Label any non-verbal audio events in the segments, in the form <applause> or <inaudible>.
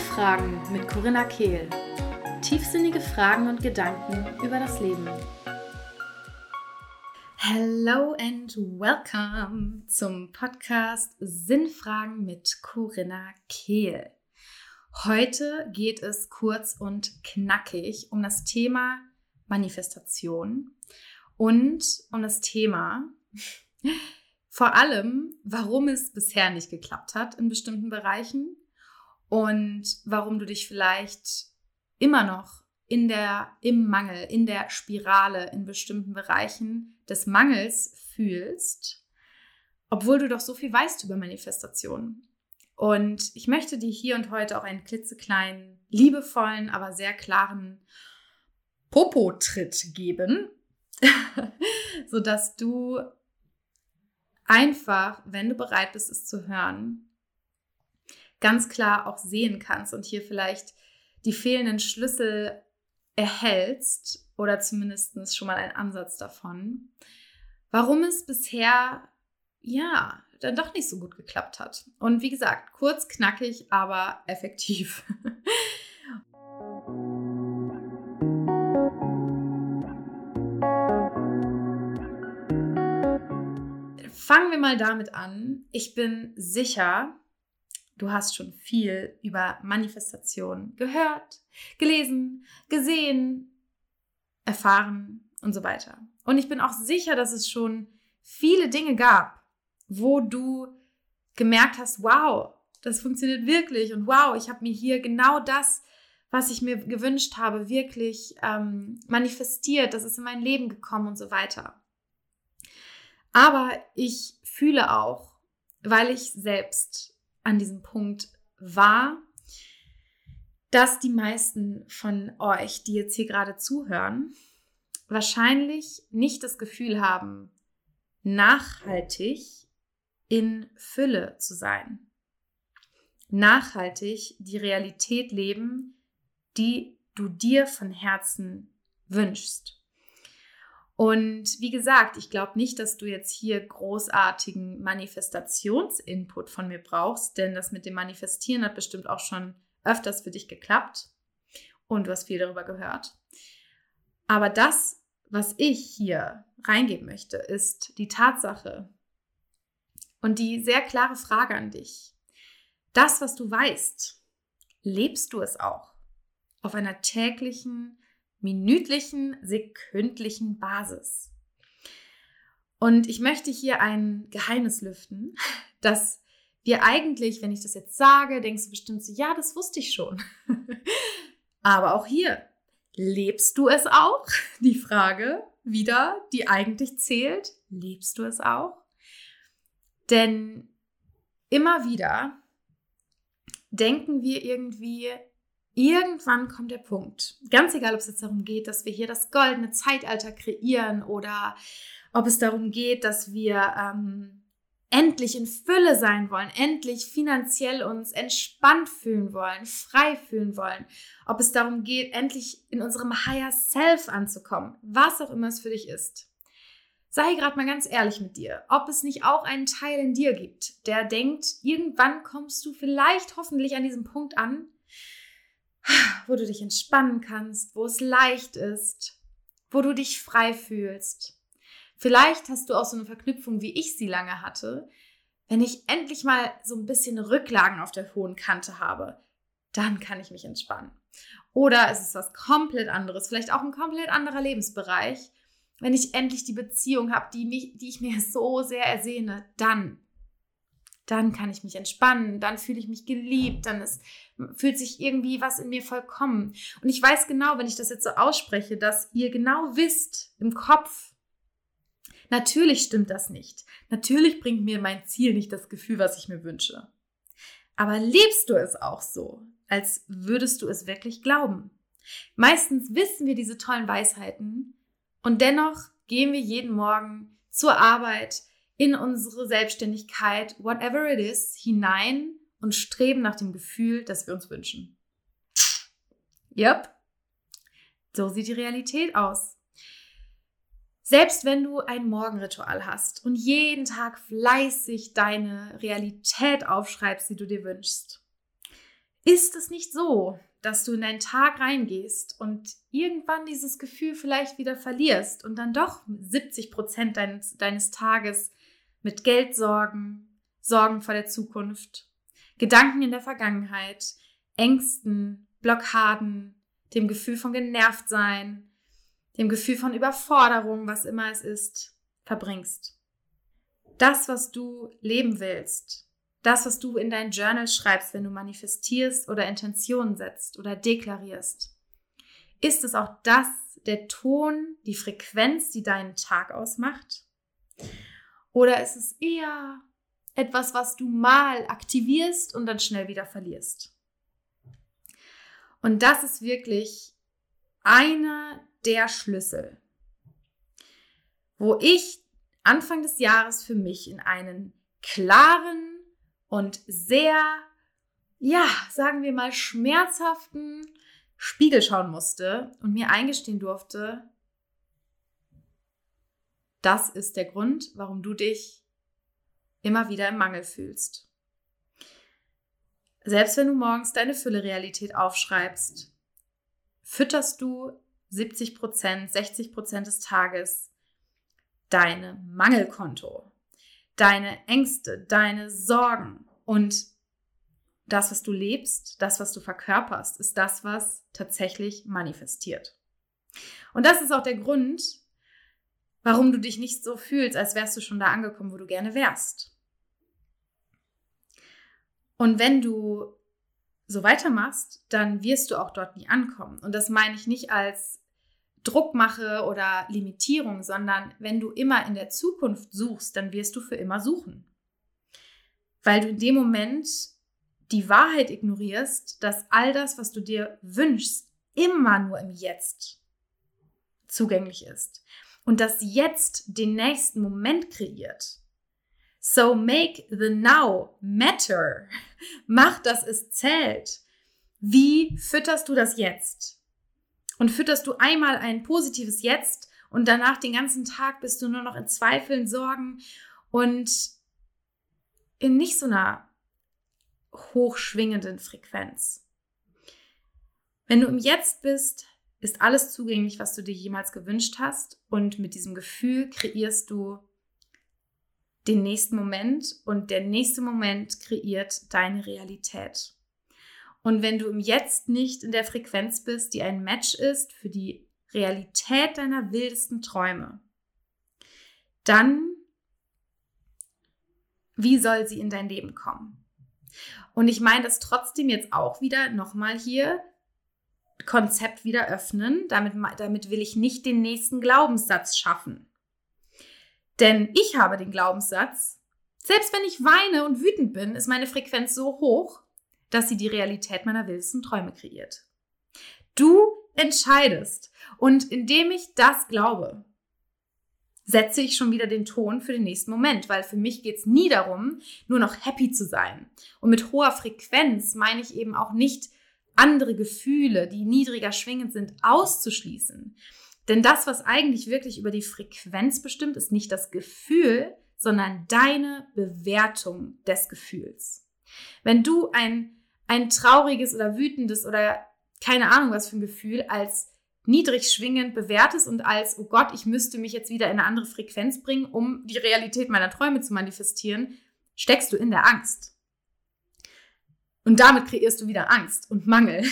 Fragen mit Corinna Kehl. Tiefsinnige Fragen und Gedanken über das Leben. Hello and welcome zum Podcast Sinnfragen mit Corinna Kehl. Heute geht es kurz und knackig um das Thema Manifestation und um das Thema <laughs> vor allem, warum es bisher nicht geklappt hat in bestimmten Bereichen und warum du dich vielleicht immer noch in der, im Mangel, in der Spirale in bestimmten Bereichen des Mangels fühlst, obwohl du doch so viel weißt über Manifestation. Und ich möchte dir hier und heute auch einen klitzekleinen, liebevollen, aber sehr klaren Popo-Tritt geben, <laughs> sodass du einfach, wenn du bereit bist, es zu hören, ganz klar auch sehen kannst und hier vielleicht die fehlenden Schlüssel erhältst oder zumindest schon mal einen Ansatz davon, warum es bisher ja dann doch nicht so gut geklappt hat. Und wie gesagt, kurz, knackig, aber effektiv. <laughs> Fangen wir mal damit an. Ich bin sicher, Du hast schon viel über Manifestation gehört, gelesen, gesehen, erfahren und so weiter. Und ich bin auch sicher, dass es schon viele Dinge gab, wo du gemerkt hast, wow, das funktioniert wirklich und wow, ich habe mir hier genau das, was ich mir gewünscht habe, wirklich ähm, manifestiert, das ist in mein Leben gekommen und so weiter. Aber ich fühle auch, weil ich selbst an diesem Punkt war, dass die meisten von euch, die jetzt hier gerade zuhören, wahrscheinlich nicht das Gefühl haben, nachhaltig in Fülle zu sein. Nachhaltig die Realität leben, die du dir von Herzen wünschst. Und wie gesagt, ich glaube nicht, dass du jetzt hier großartigen Manifestationsinput von mir brauchst, denn das mit dem Manifestieren hat bestimmt auch schon öfters für dich geklappt und du hast viel darüber gehört. Aber das, was ich hier reingeben möchte, ist die Tatsache und die sehr klare Frage an dich. Das, was du weißt, lebst du es auch auf einer täglichen minütlichen, sekündlichen Basis. Und ich möchte hier ein Geheimnis lüften, <laughs> dass wir eigentlich, wenn ich das jetzt sage, denkst du bestimmt so, ja, das wusste ich schon. <laughs> Aber auch hier, lebst du es auch? <laughs> Die Frage wieder, die eigentlich zählt, lebst du es auch? Denn immer wieder denken wir irgendwie, Irgendwann kommt der Punkt, ganz egal, ob es jetzt darum geht, dass wir hier das goldene Zeitalter kreieren oder ob es darum geht, dass wir ähm, endlich in Fülle sein wollen, endlich finanziell uns entspannt fühlen wollen, frei fühlen wollen, ob es darum geht, endlich in unserem Higher Self anzukommen, was auch immer es für dich ist. Sei gerade mal ganz ehrlich mit dir, ob es nicht auch einen Teil in dir gibt, der denkt, irgendwann kommst du vielleicht hoffentlich an diesem Punkt an, wo du dich entspannen kannst, wo es leicht ist, wo du dich frei fühlst. Vielleicht hast du auch so eine Verknüpfung, wie ich sie lange hatte. Wenn ich endlich mal so ein bisschen Rücklagen auf der hohen Kante habe, dann kann ich mich entspannen. Oder es ist was komplett anderes, vielleicht auch ein komplett anderer Lebensbereich. Wenn ich endlich die Beziehung habe, die, die ich mir <laughs> so sehr ersehne, dann dann kann ich mich entspannen, dann fühle ich mich geliebt, dann ist, fühlt sich irgendwie was in mir vollkommen. Und ich weiß genau, wenn ich das jetzt so ausspreche, dass ihr genau wisst im Kopf, natürlich stimmt das nicht. Natürlich bringt mir mein Ziel nicht das Gefühl, was ich mir wünsche. Aber lebst du es auch so, als würdest du es wirklich glauben? Meistens wissen wir diese tollen Weisheiten und dennoch gehen wir jeden Morgen zur Arbeit, in unsere Selbstständigkeit, whatever it is, hinein und streben nach dem Gefühl, das wir uns wünschen. Yep. So sieht die Realität aus. Selbst wenn du ein Morgenritual hast und jeden Tag fleißig deine Realität aufschreibst, die du dir wünschst. ist es nicht so, dass du in deinen Tag reingehst und irgendwann dieses Gefühl vielleicht wieder verlierst und dann doch 70 Prozent deines, deines Tages mit Geldsorgen, Sorgen vor der Zukunft, Gedanken in der Vergangenheit, Ängsten, Blockaden, dem Gefühl von genervt sein, dem Gefühl von Überforderung, was immer es ist, verbringst. Das, was du leben willst, das, was du in dein Journal schreibst, wenn du manifestierst oder Intentionen setzt oder deklarierst, ist es auch das, der Ton, die Frequenz, die deinen Tag ausmacht? Oder ist es eher etwas, was du mal aktivierst und dann schnell wieder verlierst? Und das ist wirklich einer der Schlüssel, wo ich Anfang des Jahres für mich in einen klaren und sehr, ja, sagen wir mal, schmerzhaften Spiegel schauen musste und mir eingestehen durfte, das ist der Grund, warum du dich immer wieder im Mangel fühlst. Selbst wenn du morgens deine Fülle-Realität aufschreibst, fütterst du 70 Prozent, 60 Prozent des Tages deine Mangelkonto, deine Ängste, deine Sorgen und das, was du lebst, das, was du verkörperst, ist das, was tatsächlich manifestiert. Und das ist auch der Grund, warum du dich nicht so fühlst, als wärst du schon da angekommen, wo du gerne wärst. Und wenn du so weitermachst, dann wirst du auch dort nie ankommen. Und das meine ich nicht als Druckmache oder Limitierung, sondern wenn du immer in der Zukunft suchst, dann wirst du für immer suchen. Weil du in dem Moment die Wahrheit ignorierst, dass all das, was du dir wünschst, immer nur im Jetzt zugänglich ist. Und das Jetzt den nächsten Moment kreiert. So make the now matter. <laughs> Mach, dass es zählt. Wie fütterst du das jetzt? Und fütterst du einmal ein positives Jetzt und danach den ganzen Tag bist du nur noch in Zweifeln, Sorgen und in nicht so einer hochschwingenden Frequenz. Wenn du im Jetzt bist, ist alles zugänglich, was du dir jemals gewünscht hast und mit diesem Gefühl kreierst du den nächsten Moment und der nächste Moment kreiert deine Realität. Und wenn du im Jetzt nicht in der Frequenz bist, die ein Match ist für die Realität deiner wildesten Träume, dann wie soll sie in dein Leben kommen? Und ich meine das trotzdem jetzt auch wieder nochmal hier Konzept wieder öffnen. Damit, damit will ich nicht den nächsten Glaubenssatz schaffen. Denn ich habe den Glaubenssatz, selbst wenn ich weine und wütend bin, ist meine Frequenz so hoch, dass sie die Realität meiner wildesten Träume kreiert. Du entscheidest. Und indem ich das glaube, setze ich schon wieder den Ton für den nächsten Moment, weil für mich geht es nie darum, nur noch happy zu sein. Und mit hoher Frequenz meine ich eben auch nicht andere Gefühle, die niedriger schwingend sind, auszuschließen. Denn das, was eigentlich wirklich über die Frequenz bestimmt, ist nicht das Gefühl, sondern deine Bewertung des Gefühls. Wenn du ein, ein trauriges oder wütendes oder keine Ahnung was für ein Gefühl als niedrig schwingend bewertest und als, oh Gott, ich müsste mich jetzt wieder in eine andere Frequenz bringen, um die Realität meiner Träume zu manifestieren, steckst du in der Angst. Und damit kreierst du wieder Angst und Mangel.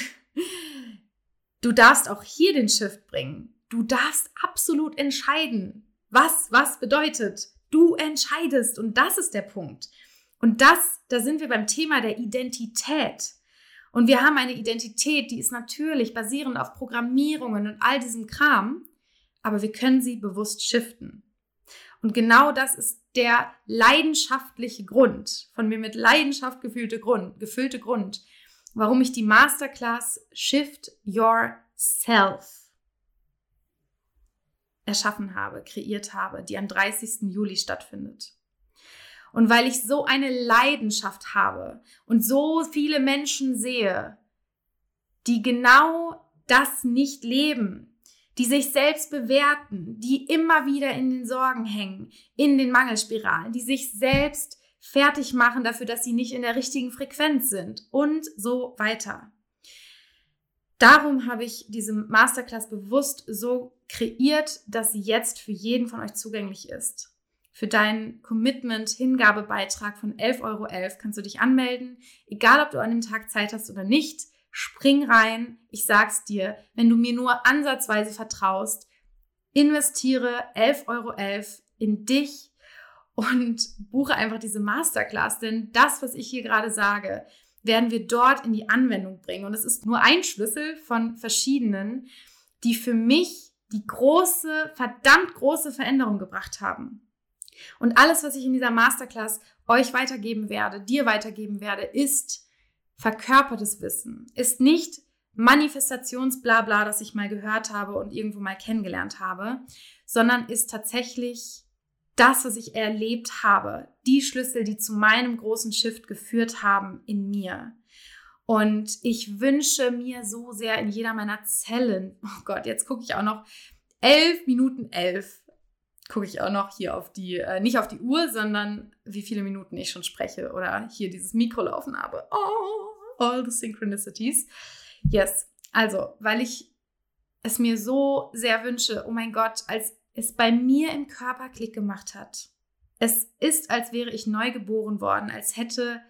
Du darfst auch hier den Shift bringen. Du darfst absolut entscheiden, was was bedeutet. Du entscheidest und das ist der Punkt. Und das, da sind wir beim Thema der Identität. Und wir haben eine Identität, die ist natürlich basierend auf Programmierungen und all diesem Kram, aber wir können sie bewusst shiften. Und genau das ist der leidenschaftliche Grund, von mir mit Leidenschaft gefüllte Grund, gefüllte Grund, warum ich die Masterclass Shift Yourself erschaffen habe, kreiert habe, die am 30. Juli stattfindet. Und weil ich so eine Leidenschaft habe und so viele Menschen sehe, die genau das nicht leben, die sich selbst bewerten, die immer wieder in den Sorgen hängen, in den Mangelspiralen, die sich selbst fertig machen dafür, dass sie nicht in der richtigen Frequenz sind und so weiter. Darum habe ich diese Masterclass bewusst so kreiert, dass sie jetzt für jeden von euch zugänglich ist. Für deinen Commitment-Hingabebeitrag von 11,11 Euro kannst du dich anmelden. Egal, ob du an dem Tag Zeit hast oder nicht, spring rein. Ich sag's dir, wenn du mir nur ansatzweise vertraust, investiere 11,11 Euro in dich und buche einfach diese Masterclass. Denn das, was ich hier gerade sage, werden wir dort in die Anwendung bringen. Und es ist nur ein Schlüssel von verschiedenen, die für mich die große, verdammt große Veränderung gebracht haben. Und alles, was ich in dieser Masterclass euch weitergeben werde, dir weitergeben werde, ist verkörpertes Wissen, ist nicht Manifestationsblabla, das ich mal gehört habe und irgendwo mal kennengelernt habe, sondern ist tatsächlich das, was ich erlebt habe, die Schlüssel, die zu meinem großen Shift geführt haben in mir. Und ich wünsche mir so sehr in jeder meiner Zellen, <laughs> oh Gott, jetzt gucke ich auch noch elf Minuten elf, gucke ich auch noch hier auf die, äh, nicht auf die Uhr, sondern wie viele Minuten ich schon spreche oder hier dieses Mikro laufen habe. Oh, all the synchronicities. Yes, also, weil ich es mir so sehr wünsche, oh mein Gott, als es bei mir im Körper Klick gemacht hat. Es ist, als wäre ich neu geboren worden, als hätte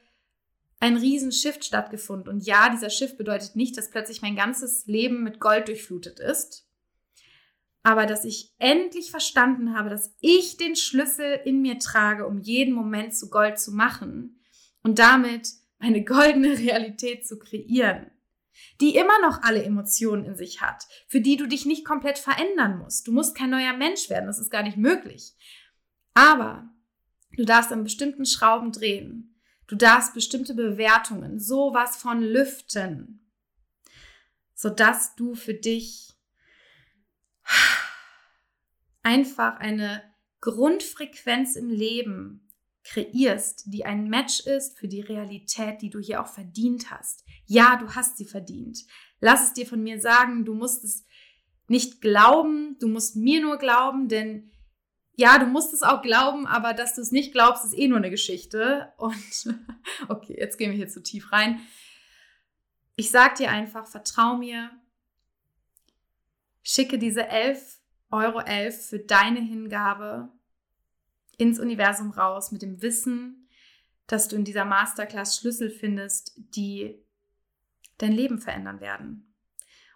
ein riesen Shift stattgefunden. Und ja, dieser Shift bedeutet nicht, dass plötzlich mein ganzes Leben mit Gold durchflutet ist, aber dass ich endlich verstanden habe, dass ich den Schlüssel in mir trage, um jeden Moment zu Gold zu machen und damit meine goldene Realität zu kreieren die immer noch alle Emotionen in sich hat, für die du dich nicht komplett verändern musst. Du musst kein neuer Mensch werden, das ist gar nicht möglich. Aber du darfst an bestimmten Schrauben drehen. Du darfst bestimmte Bewertungen sowas von lüften, sodass du für dich einfach eine Grundfrequenz im Leben kreierst, die ein Match ist für die Realität, die du hier auch verdient hast. Ja, du hast sie verdient. Lass es dir von mir sagen, du musst es nicht glauben, du musst mir nur glauben, denn ja, du musst es auch glauben, aber dass du es nicht glaubst, ist eh nur eine Geschichte. Und <laughs> okay, jetzt gehen wir hier zu tief rein. Ich sag dir einfach, vertrau mir, schicke diese 11,11 Euro für deine Hingabe ins Universum raus mit dem Wissen, dass du in dieser Masterclass Schlüssel findest, die dein Leben verändern werden.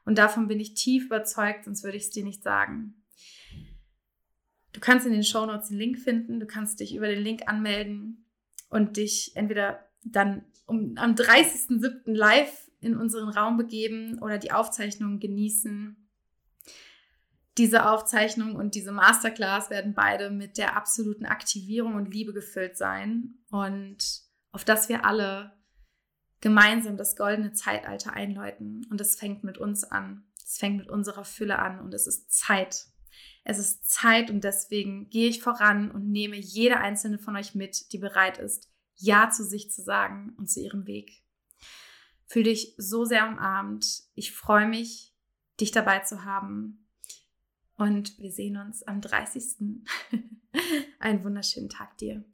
Und davon bin ich tief überzeugt, sonst würde ich es dir nicht sagen. Du kannst in den Show Notes den Link finden, du kannst dich über den Link anmelden und dich entweder dann um, am 30.07. live in unseren Raum begeben oder die Aufzeichnung genießen diese Aufzeichnung und diese Masterclass werden beide mit der absoluten Aktivierung und Liebe gefüllt sein und auf das wir alle gemeinsam das goldene Zeitalter einläuten. Und es fängt mit uns an. Es fängt mit unserer Fülle an und es ist Zeit. Es ist Zeit und deswegen gehe ich voran und nehme jede einzelne von euch mit, die bereit ist, Ja zu sich zu sagen und zu ihrem Weg. Fühl dich so sehr umarmt. Ich freue mich, dich dabei zu haben und wir sehen uns am 30. <laughs> Einen wunderschönen Tag dir.